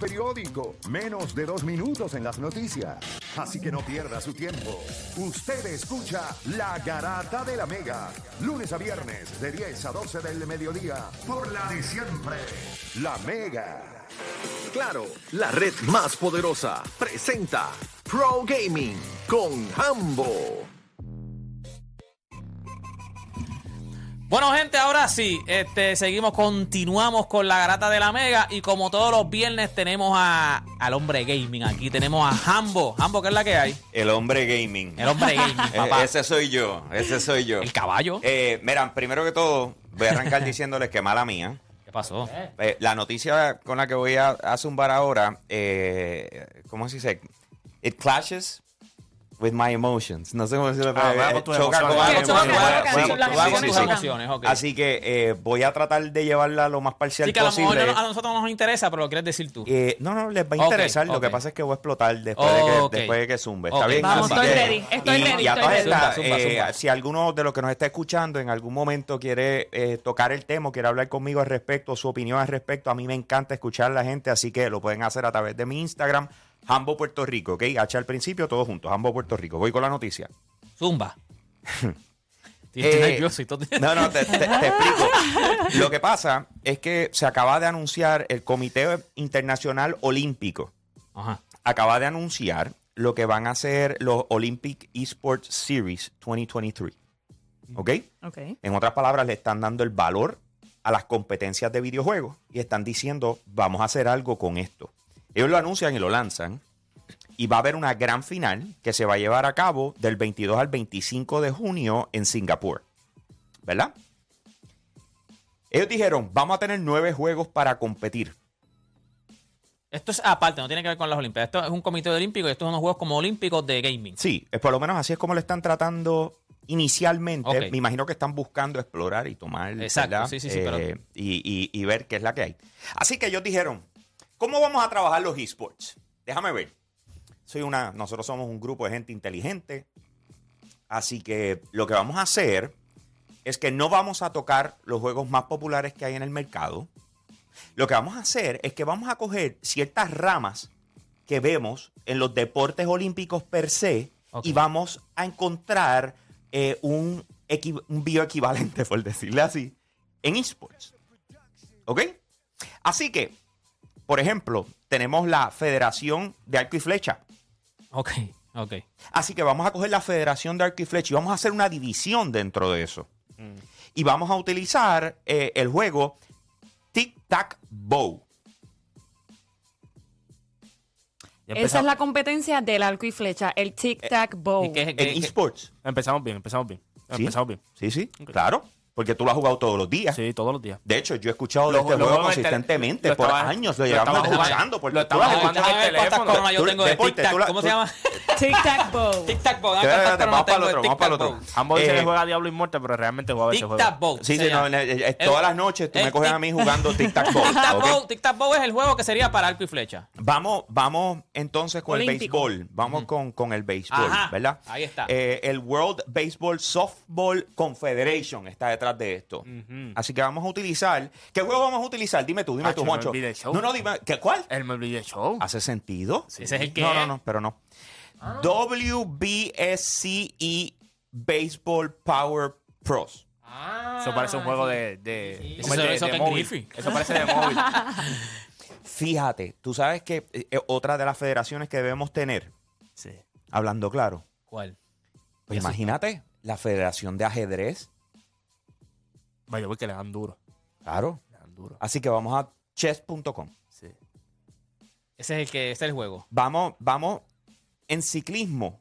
periódico, menos de dos minutos en las noticias. Así que no pierda su tiempo. Usted escucha La Garata de la Mega, lunes a viernes de 10 a 12 del mediodía, por la de siempre, La Mega. Claro, la red más poderosa presenta Pro Gaming con Hambo. Bueno, gente, ahora sí, este, seguimos, continuamos con la garata de la Mega y como todos los viernes tenemos a, al hombre gaming. Aquí tenemos a Hambo. Hambo, ¿qué es la que hay? El hombre gaming. El hombre gaming, papá. ese soy yo, ese soy yo. El caballo. Eh, miran, primero que todo, voy a arrancar diciéndoles que mala mía. ¿Qué pasó? Eh, la noticia con la que voy a, a zumbar ahora, eh, ¿cómo se dice? It clashes with my emotions. No sé cómo decirlo. Ah, eh, va con tus choca con emociones. Así que eh, voy a tratar de llevarla lo más parcial Sí, que a lo mejor posible. a nosotros no nos interesa, pero lo quieres decir tú. Eh, no, no, les va a interesar. Lo que pasa es que voy a explotar después, de, que, después de que zumbe. ¿Está bien? Vamos, estoy que- ready, estoy y, ready, y a estoy todas ready. estas, Zumba, zumba, eh, si alguno de los que nos está escuchando en algún momento quiere eh, tocar el tema, o quiere hablar conmigo al respecto, su opinión al respecto, a mí me encanta escuchar a la gente, así que lo pueden hacer a través de mi Instagram, Hambo Puerto Rico, ¿ok? H al principio, todos juntos, Hambo Puerto Rico. Voy con la noticia. Zumba. Estoy Eh, nervioso y todo. No, no, te, te- te explico. Lo que pasa es que se acaba de anunciar el Comité Internacional Olímpico. Ajá. Acaba de anunciar lo que van a hacer los Olympic Esports Series 2023. ¿Ok? Ok. En otras palabras, le están dando el valor a las competencias de videojuegos y están diciendo, vamos a hacer algo con esto. Ellos lo anuncian y lo lanzan. Y va a haber una gran final que se va a llevar a cabo del 22 al 25 de junio en Singapur. ¿Verdad? Ellos dijeron, vamos a tener nueve juegos para competir. Esto es aparte, no tiene que ver con las Olimpiadas. Esto es un comité olímpico y estos son unos juegos como olímpicos de gaming. Sí, es por lo menos así es como lo están tratando inicialmente. Me imagino que están buscando explorar y tomar. Exacto, sí, sí, sí, Eh, pero- y, y- y ver qué es la que hay. Así que ellos dijeron, ¿cómo vamos a trabajar los esports? Déjame ver. Soy una, nosotros somos un grupo de gente inteligente. Así que lo que vamos a hacer es que no vamos a tocar los juegos más populares que hay en el mercado. Lo que vamos a hacer es que vamos a coger ciertas ramas que vemos en los deportes olímpicos per se y vamos a encontrar eh, un, un bioequivalente, por decirle así, en esports. ¿Ok? Así que, por ejemplo, tenemos la Federación de Arco y Flecha. Ok, ok. Así que vamos a coger la Federación de Arco y Flecha y vamos a hacer una división dentro de eso. Y vamos a utilizar eh, el juego Tic Tac Bow. Ya Esa es la competencia del arco y flecha, el tic-tac-bow. ¿Y qué es- En esports. empezamos bien, empezamos bien. ¿Sí? Empezamos bien. Sí, sí, claro. Porque tú lo has jugado todos los días. Sí, todos los días. De hecho, yo he escuchado de este lo juego consistentemente. lo por estaba- años lo lo llevamos escuchando. Porque lo tú estaba has jugando escuchado. en el teléfono. yo Tú- tengo de la- ¿Cómo tú- se llama? Espérate, cuántas espérate, coronas vamos para el otro, vamos para el otro. Ambos dicen que juega Diablo Inmortal, pero realmente juega ese juego. Tic-tac-bow. Sí, se sí, no, todas las noches tú me coges a tic- mí jugando tic-tac-bow. Tic-tac-bow ¿ok? tic-tac-bow es el juego que sería para arco y flecha. Vamos, vamos entonces con el béisbol. Vamos con, con el béisbol, ¿verdad? ahí está. Eh, el World Baseball Softball Confederation está detrás de esto. Así que vamos a utilizar. ¿Qué juego vamos a utilizar? Dime tú, dime tú, Moncho. No, no, dime. ¿qué, ¿Cuál? El de Show. ¿Hace sentido? Ese es el que No, no, no, pero no. WBSCE E Baseball Power Pros. Eso parece un juego de. de, Eso- de- eso de móvil. Eso parece de móvil. Fíjate, tú sabes que eh, eh, otra de las federaciones que debemos tener, Sí. hablando claro, ¿Cuál? pues imagínate la Federación de Ajedrez. Vaya, voy que le dan duro. Claro. Le dan duro. Así que vamos a chess.com. Sí. Ese es el que ese es el juego. Vamos, vamos en ciclismo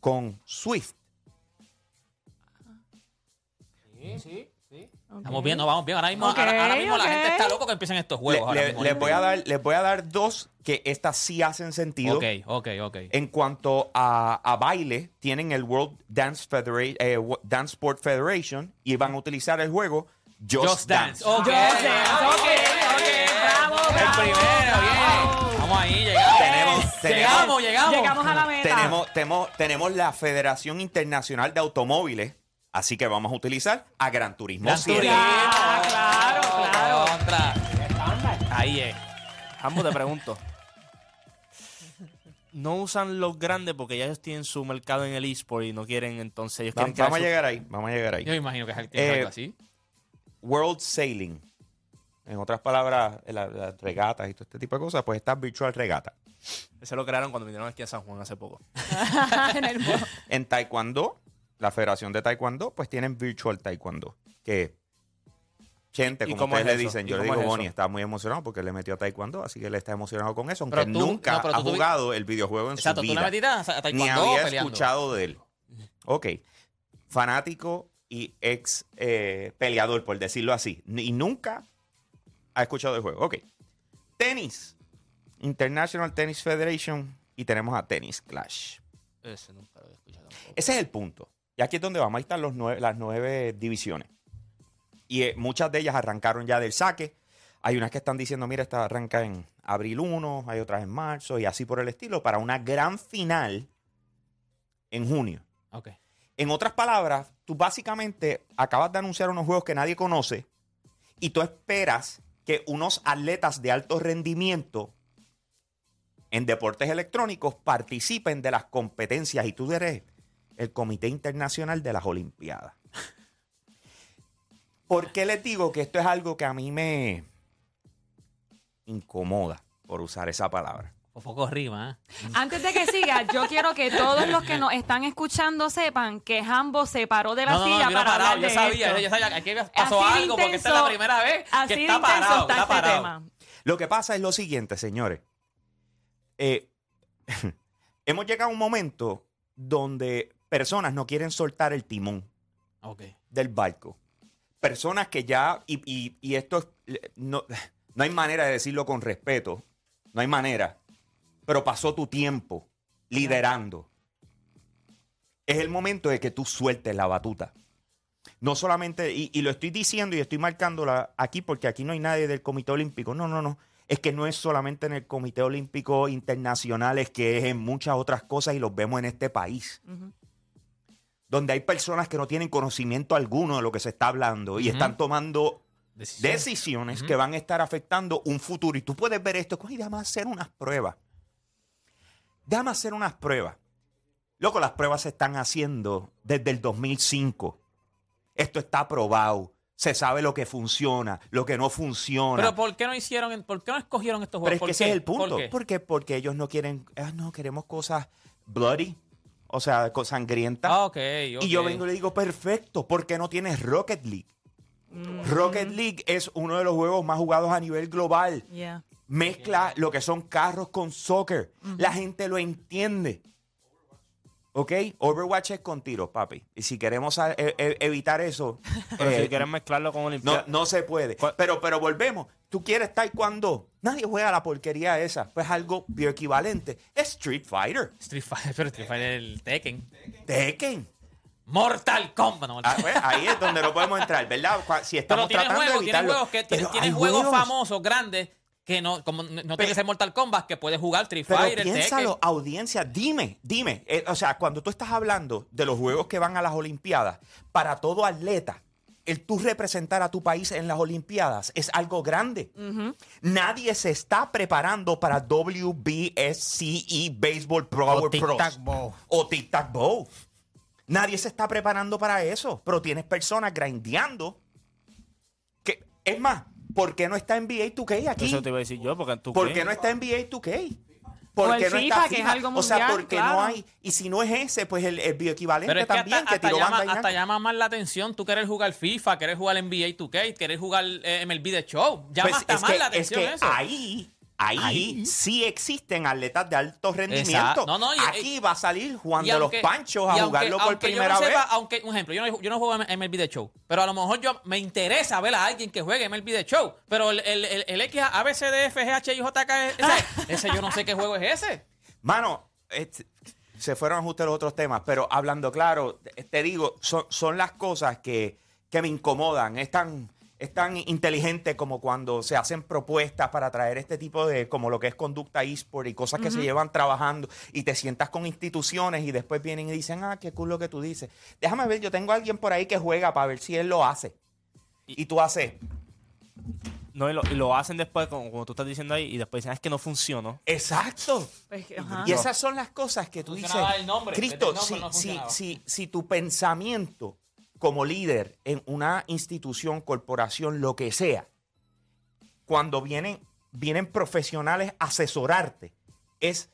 con Swift. Estamos viendo, vamos bien. Ahora mismo, ahora, ahora mismo la gente está loco que empiecen estos Le- juegos. ahora le- mismo. les, voy a dar, les voy a dar dos que estas sí hacen sentido. Ok, ok, ok. En cuanto a, a baile, tienen el World Dance, Federa- eh, Dance Sport Federation y van a utilizar el juego Just, Just Dance. Dance. Just Dance, ok, ok, ok. bravo, El bravo. primero, bien. Vamos ahí, llegamos. Llegamos, llegamos. Llegamos a la meta. Tenemos, tenemos, tenemos la Federación Internacional de Automóviles, así que vamos a utilizar a Gran Turismo Gran 7. Turismo. Ah, claro, claro. Contra. Ahí es. Ambos te pregunto. No usan los grandes porque ya ellos tienen su mercado en el eSport y no quieren entonces ellos Va- quieren vamos a su- llegar ahí, vamos a llegar ahí. Yo me imagino que es algo Eh, así. World Sailing. En otras palabras, la- las regatas y todo este tipo de cosas, pues está Virtual Regata. Ese lo crearon cuando vinieron aquí a San Juan hace poco. en el Taekwondo, la Federación de Taekwondo, pues tienen Virtual Taekwondo. Que gente, ¿Y como cómo ustedes es le dicen, ¿Y yo le digo, es Bonnie está muy emocionado porque le metió a Taekwondo, así que él está emocionado con eso, aunque Pero tú- nunca no, pero ha tú jugado el videojuego en Exacto, su tú le vida. metiste a, a Ni taekwondo había peleando. escuchado de él. Ok. Fanático y ex eh, peleador, por decirlo así. Y nunca ha escuchado del juego. Ok. Tenis. International Tennis Federation. Y tenemos a Tennis Clash. Ese nunca lo había escuchado tampoco. Ese es el punto. Y aquí es donde vamos. Ahí están los nueve- las nueve divisiones. Y eh, muchas de ellas arrancaron ya del saque. Hay unas que están diciendo, mira, esta arranca en abril 1, hay otras en marzo y así por el estilo, para una gran final en junio. Ok. En otras palabras, tú básicamente acabas de anunciar unos juegos que nadie conoce y tú esperas que unos atletas de alto rendimiento en deportes electrónicos participen de las competencias y tú eres el Comité Internacional de las Olimpiadas. ¿Por qué les digo que esto es algo que a mí me incomoda, por usar esa palabra? Un poco rima, ¿eh? Antes de que siga, yo quiero que todos los que nos están escuchando sepan que Jambo se paró de la No, no, no, silla yo no para parado, hablar yo de sabía, esto. yo sabía, aquí pasó Así algo porque esta es la intenso- primera vez Así que está intenso parado, está está este parado. tema. Lo que pasa es lo siguiente, señores. Eh, hemos llegado a un momento donde personas no quieren soltar el timón del barco. Personas que ya, y, y- y esto es, no, no hay manera de decirlo con respeto, no hay manera, pero pasó tu tiempo liderando. Es el momento de que tú sueltes la batuta. No solamente, y, y lo estoy diciendo y estoy marcándola aquí porque aquí no hay nadie del Comité Olímpico. No, no, no. Es que no es solamente en el Comité Olímpico Internacional, es que es en muchas otras cosas y los vemos en este país donde hay personas que no tienen conocimiento alguno de lo que se está hablando y están tomando decisiones que van a estar afectando un futuro. Y tú puedes ver esto, "Ay, déjame hacer unas pruebas. Déjame hacer unas pruebas. Loco, las pruebas se están haciendo desde el 2005. Esto está probado. Se sabe lo que funciona, lo que no funciona. Pero ¿por qué no hicieron, por qué no escogieron estos Pero juegos? es ¿Por que ese qué? es el punto. ¿Por qué? ¿Por qué? Porque ellos no quieren, ah, no, queremos cosas bloody, o sea, cosas sangrientas. Ah, ok, ok. Y yo vengo y le digo, perfecto, ¿por qué no tienes Rocket League? Rocket League es uno de los juegos más jugados a nivel global. Yeah. Mezcla lo que son carros con soccer. La gente lo entiende. ¿Ok? Overwatch es con tiros, papi. Y si queremos a- e- e- evitar eso, Pero eh, si quieren mezclarlo con no, Olimpiadas. no se puede. ¿Cuál- Pero, pero volvemos. Tú quieres taekwondo. Nadie juega la porquería esa. Pues algo bioequivalente. Es Street Fighter. Street Fighter, pero Street Fighter el Tekken. Tekken. Mortal Kombat. No, Ah, pues, ahí es donde no podemos entrar, ¿verdad? Cua- Si pero estamos tiene tratando juegos, de tiene evitarlo. juegos que tiene, Pero tiene hay juegos, juegos. famosos, grandes, que no, como no tiene que ser Mortal Kombat, que puede jugar Street Pero Fighter, piénsalo, Tekken. audiencia, dime, dime. eh, o sea, cuando tú estás hablando de los juegos que van a las Olimpiadas, para todo atleta, el tú representar a tu país en las Olimpiadas es algo grande. Nadie se está preparando para WBSCE Baseball Pro O Pros. tic-tac-bow. O Tic Tac Bow. Nadie se está preparando para eso. Pero tienes personas grindeando. Que, es más, ¿por qué no está NBA 2K aquí? Eso te iba a decir yo, porque tú ¿Por qué? no está NBA 2K? O ¿Por qué el no FIFA, está que es algo O sea, mundial, porque claro. no hay. Y si no es ese, pues el, el bioequivalente Pero es que también, hasta, que hasta tiró llama, Bandai hasta llama más la atención tú querer jugar FIFA, querer jugar NBA 2K, querer jugar eh, MLB The Show. Llama Pues hasta es más que, la es atención que eso. ahí, ahí, sí existen atletas de alto rendimiento. No, no, y- Aquí va a salir Juan de aunque- los Panchos a aunque- jugarlo por aunque yo primera no vez. sepa, aunque, un ejemplo, yo no, yo no juego MLB The Show, pero a lo mejor yo me interesa ver a alguien que juegue MLB The Show. Pero el, el, el, el X, A, B, C, D, F, G, H, I, J, K, ese, ese yo no sé qué juego es ese. Mano, este, se fueron a ajustar los otros temas, pero hablando claro, te- te digo, son, son las cosas que, que me incomodan. Es tan, es tan inteligente como cuando se hacen propuestas para traer este tipo de, como lo que es conducta eSport y cosas que se llevan trabajando y te sientas con instituciones y después vienen y dicen, ah, qué cool lo que tú dices. Déjame ver, yo tengo a alguien por ahí que juega para ver si él lo hace. Y tú haces, No, y lo, y lo hacen después, como, como tú estás diciendo ahí, y después dicen, "Ah, es que no funcionó. Exacto. Pues. Y esas son las cosas que tú dices. Funcionaba el nombre, Cristo, el nombre si, no si, funcionaba". si, si tu pensamiento como líder en una institución, corporación, lo que sea, cuando vienen, vienen profesionales a asesorarte, es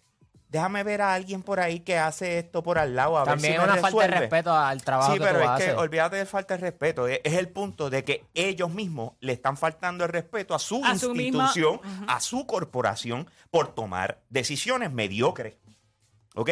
déjame ver a alguien por ahí que hace esto por al lado. A También ver es si me una falta de resuelve". respeto al trabajo Sí, que pero tú es haces. que olvídate de falta de respeto. Es, es el punto de que ellos mismos le están faltando el respeto a su A su misma- institución, a su corporación, por tomar decisiones mediocres. ¿Ok?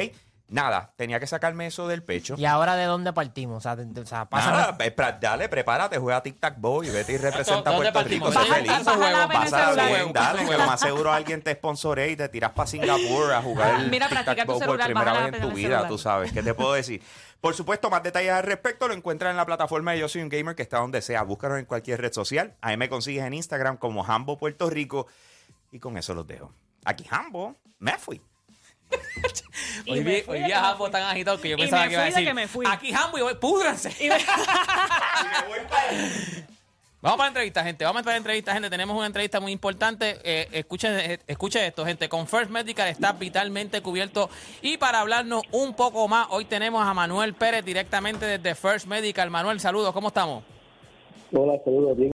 Nada, tenía que sacarme eso del pecho. ¿Y ahora de dónde partimos? O sea, de- de- o sea, pásame- Nada, pra- dale, prepárate, juega Tic Tac Boy, vete y representa a ¿Dónde Puerto Rico, partimos? sé Baja- feliz. baja la Pásala bien, dale, que lo más seguro alguien te sponsore y te tiras para Singapur a jugar el Mira, Tic Tac practica tu Bow por celular, primera baja la vez en tu vida, celular. tú sabes. ¿Qué te puedo decir? Por supuesto, más detalles al respecto lo encuentras en la plataforma de Yo Soy un Gamer que está donde sea. Búscanos en cualquier red social. Ahí me consigues en Instagram como Hambo Puerto Rico. Y con eso los dejo. Aquí Hambo, me fui. Hoy vi, fui hoy vi a Jambo fui. tan agitado que yo Y pensaba me que iba a decir, que me fui. aquí Jambo y voy, púdranse. Y me- Vamos para la entrevista, gente. Vamos para la entrevista, gente. Tenemos una entrevista muy importante. Eh, escuchen, eh, escuchen esto, gente. Con First Medical está vitalmente cubierto. Y para hablarnos un poco más, hoy tenemos a Manuel Pérez directamente desde First Medical. Manuel, saludos. ¿Cómo estamos? Hola, saludos, bien